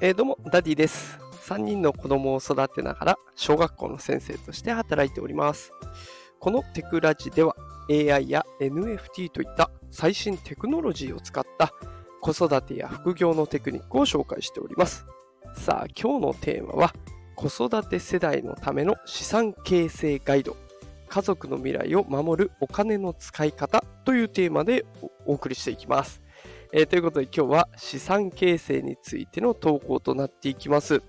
えー、どうも、ダディです。3人の子供を育てながら、小学校の先生として働いております。このテクラジでは、AI や NFT といった最新テクノロジーを使った子育てや副業のテクニックを紹介しております。さあ、今日のテーマは、子育て世代のための資産形成ガイド、家族の未来を守るお金の使い方というテーマでお送りしていきます。えー、ということで今日は資産形成についての投稿となっていきます。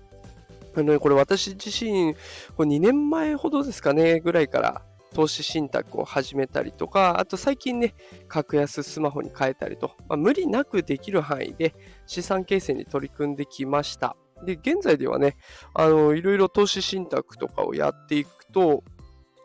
あの、ね、これ私自身、これ2年前ほどですかね、ぐらいから投資信託を始めたりとか、あと最近ね、格安スマホに変えたりと、まあ、無理なくできる範囲で資産形成に取り組んできました。で、現在ではね、あの、いろいろ投資信託とかをやっていくと、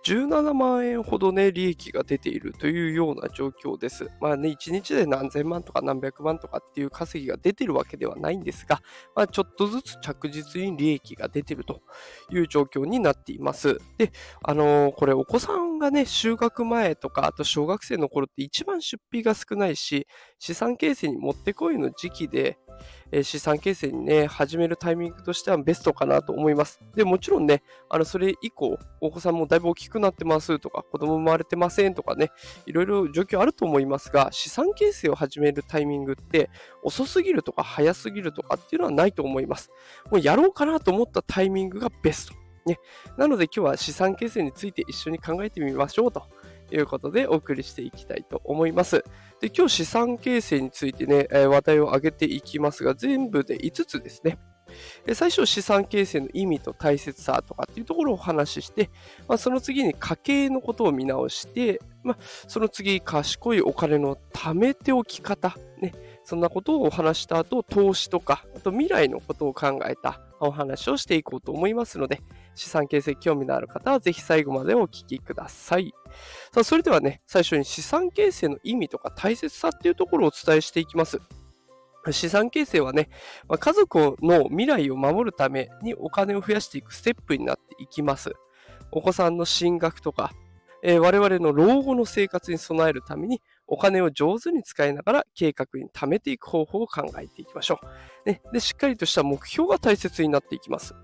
17万円ほどね、利益が出ているというような状況です。まあね、1日で何千万とか何百万とかっていう稼ぎが出てるわけではないんですが、まあ、ちょっとずつ着実に利益が出てるという状況になっています。で、あのー、これお子さんがね、就学前とか、あと小学生の頃って一番出費が少ないし、資産形成にもってこいの時期で、え資産形成にね、始めるタイミングとしてはベストかなと思います。で、もちろんね、あの、それ以降、お子さんもだいぶ大きくなってますとか、子供生まれてませんとかね、いろいろ状況あると思いますが、資産形成を始めるタイミングって遅すぎるとか早すぎるとかっていうのはないと思います。もうやろうかなと思ったタイミングがベスト。ね。なので今日は資産形成について一緒に考えてみましょうということでお送りしていきたいと思います。で今日資産形成についてね、話題を挙げていきますが、全部で5つですね。最初、資産形成の意味と大切さとかっていうところをお話しして、まあ、その次に家計のことを見直して、まあ、その次、賢いお金の貯めておき方、ね、そんなことをお話した後、投資とか、あと未来のことを考えたお話をしていこうと思いますので、資産形成興味のある方はぜひ最後までお聞きください。さあ、それではね、最初に資産形成の意味とか大切さっていうところをお伝えしていきます。資産形成はね、ま家族の未来を守るためにお金を増やしていくステップになっていきます。お子さんの進学とか、えー、我々の老後の生活に備えるためにお金を上手に使いながら計画に貯めていく方法を考えていきましょう。ね、でしっかりとした目標が大切になっていきます。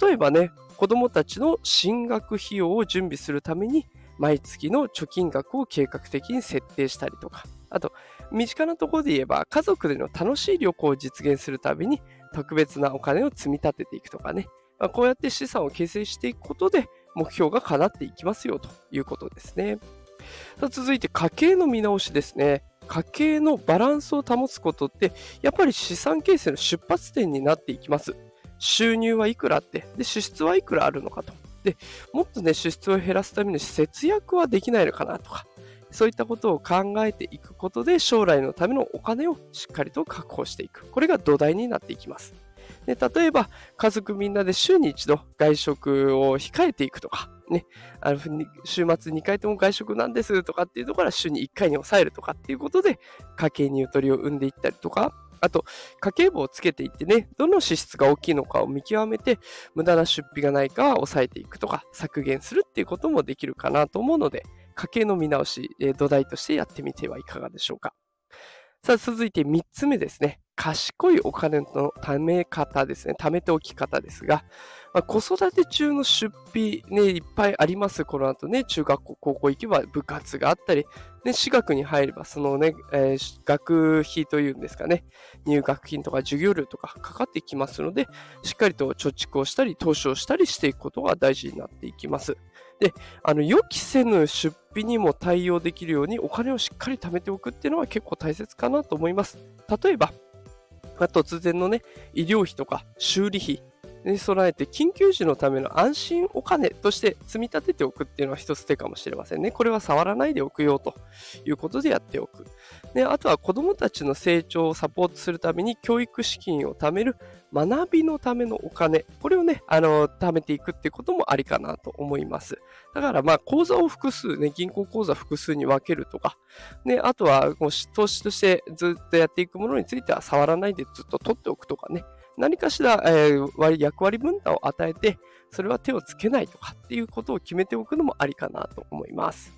例えばね、子供たちの進学費用を準備するために毎月の貯金額を計画的に設定したりとか、あと、身近なところで言えば、家族での楽しい旅行を実現するために特別なお金を積み立てていくとかね、まあ、こうやって資産を形成していくことで、目標が叶っていきますよということですね。続いて家計の見直しですね。家計のバランスを保つことって、やっぱり資産形成の出発点になっていきます。収入はいくらあって、で、支出はいくらあるのかと。で、もっとね、支出を減らすために節約はできないのかなとか、そういったことを考えていくことで、将来のためのお金をしっかりと確保していく。これが土台になっていきます。で例えば、家族みんなで週に一度外食を控えていくとか、ね、あの週末2回とも外食なんですとかっていうところから週に1回に抑えるとかっていうことで、家計にゆとりを生んでいったりとか、あと、家計簿をつけていってね、どの支出が大きいのかを見極めて、無駄な出費がないかは抑えていくとか、削減するっていうこともできるかなと思うので、家計の見直し、え土台としてやってみてはいかがでしょうか。さあ、続いて3つ目ですね。賢いお金の貯め方ですね。貯めておき方ですが、まあ、子育て中の出費ね、いっぱいあります。この後ね、中学校、高校行けば部活があったり、ね、私学に入れば、そのね、えー、学費というんですかね、入学金とか授業料とかかかってきますので、しっかりと貯蓄をしたり、投資をしたりしていくことが大事になっていきます。で、あの、予期せぬ出費にも対応できるようにお金をしっかり貯めておくっていうのは結構大切かなと思います。例えば、突然のね、医療費とか修理費に備えて緊急時のための安心お金として積み立てておくっていうのは一つ手かもしれませんね。これは触らないでおくよということでやっておく。であとは子どもたちの成長をサポートするために教育資金を貯める学びのためのお金、これをね、あの、貯めていくっていうこともありかなと思います。だからまあ、口座を複数ね、銀行口座複数に分けるとか、ね、あとは投資としてずっとやっていくものについては触らないでずっと取っておくとかね、何かしら、えー、役割分担を与えて、それは手をつけないとかっていうことを決めておくのもありかなと思います。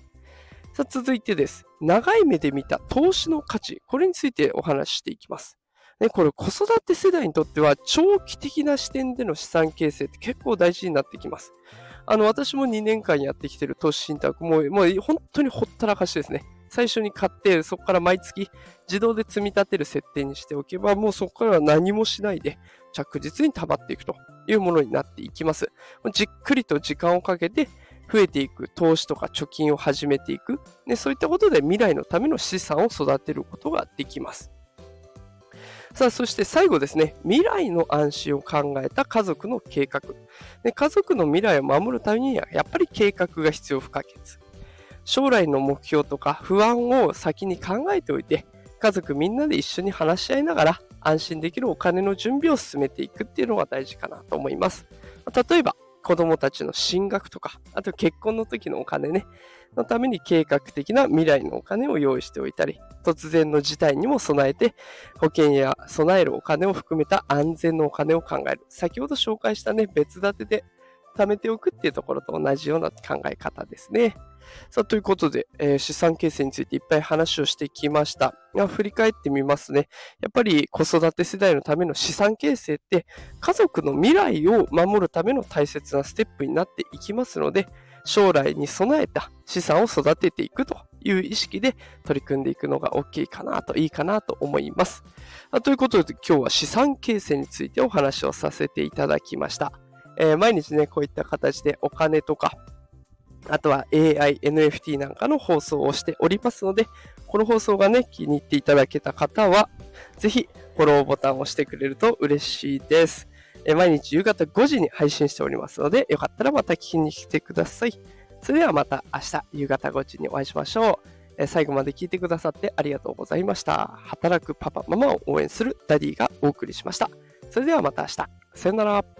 さあ続いてです。長い目で見た投資の価値。これについてお話ししていきます。ね、これ子育て世代にとっては長期的な視点での資産形成って結構大事になってきます。あの、私も2年間やってきてる投資信託も、もう本当にほったらかしですね。最初に買って、そこから毎月自動で積み立てる設定にしておけば、もうそこからは何もしないで着実に溜まっていくというものになっていきます。じっくりと時間をかけて増えていく投資とか貯金を始めていく、ね、そういったことで未来のための資産を育てることができます。さあ、そして最後ですね、未来の安心を考えた家族の計画。で家族の未来を守るためには、やっぱり計画が必要不可欠。将来の目標とか不安を先に考えておいて、家族みんなで一緒に話し合いながら安心できるお金の準備を進めていくっていうのが大事かなと思います。例えば、子供たちの進学とか、あと結婚の時のお金ね、のために計画的な未来のお金を用意しておいたり、突然の事態にも備えて、保険や備えるお金を含めた安全のお金を考える。先ほど紹介したね、別立てで貯めておくっていうところと同じような考え方ですね。さあ、ということで、えー、資産形成についていっぱい話をしてきました。が振り返ってみますね。やっぱり子育て世代のための資産形成って家族の未来を守るための大切なステップになっていきますので、将来に備えた資産を育てていくという意識で取り組んでいくのが大きいかなと、いいかなと思います。ということで今日は資産形成についてお話をさせていただきました。えー、毎日ね、こういった形でお金とかあとは AI、NFT なんかの放送をしておりますので、この放送がね、気に入っていただけた方は、ぜひフォローボタンを押してくれると嬉しいです。毎日夕方5時に配信しておりますので、よかったらまた聞きに来てください。それではまた明日夕方5時にお会いしましょう。最後まで聞いてくださってありがとうございました。働くパパ、ママを応援するダディがお送りしました。それではまた明日。さよなら。